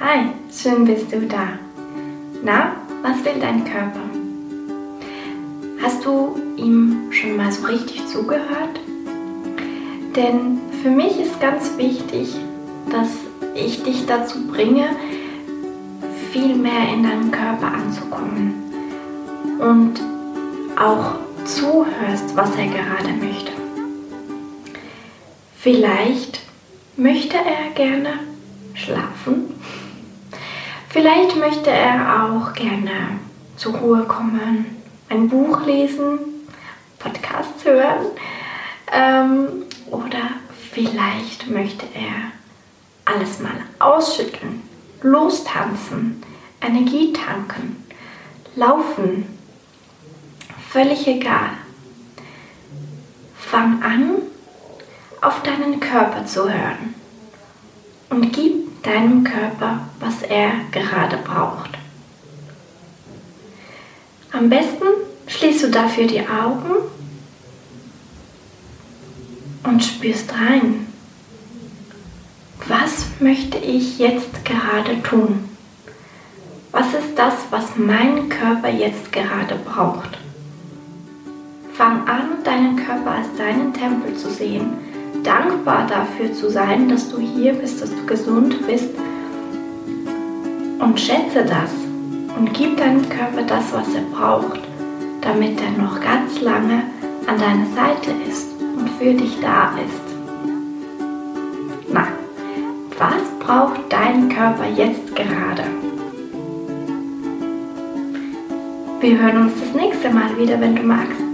Hi, schön bist du da. Na, was will dein Körper? Hast du ihm schon mal so richtig zugehört? Denn für mich ist ganz wichtig, dass ich dich dazu bringe, viel mehr in deinem Körper anzukommen und auch zuhörst, was er gerade möchte. Vielleicht möchte er gerne schlafen. Vielleicht möchte er auch gerne zur Ruhe kommen, ein Buch lesen, Podcasts hören ähm, oder vielleicht möchte er alles mal ausschütteln, lostanzen, Energie tanken, laufen. Völlig egal. Fang an, auf deinen Körper zu hören und gib deinem Körper, was er gerade braucht. Am besten schließt du dafür die Augen und spürst rein. Was möchte ich jetzt gerade tun? Was ist das, was mein Körper jetzt gerade braucht? Fang an, deinen Körper als deinen Tempel zu sehen, dankbar dafür zu sein, dass du hier bist, dass du gesund bist und schätze das und gib deinem Körper das, was er braucht, damit er noch ganz lange an deiner Seite ist und für dich da ist. Na, was braucht dein Körper jetzt gerade? Wir hören uns das nächste Mal wieder, wenn du magst.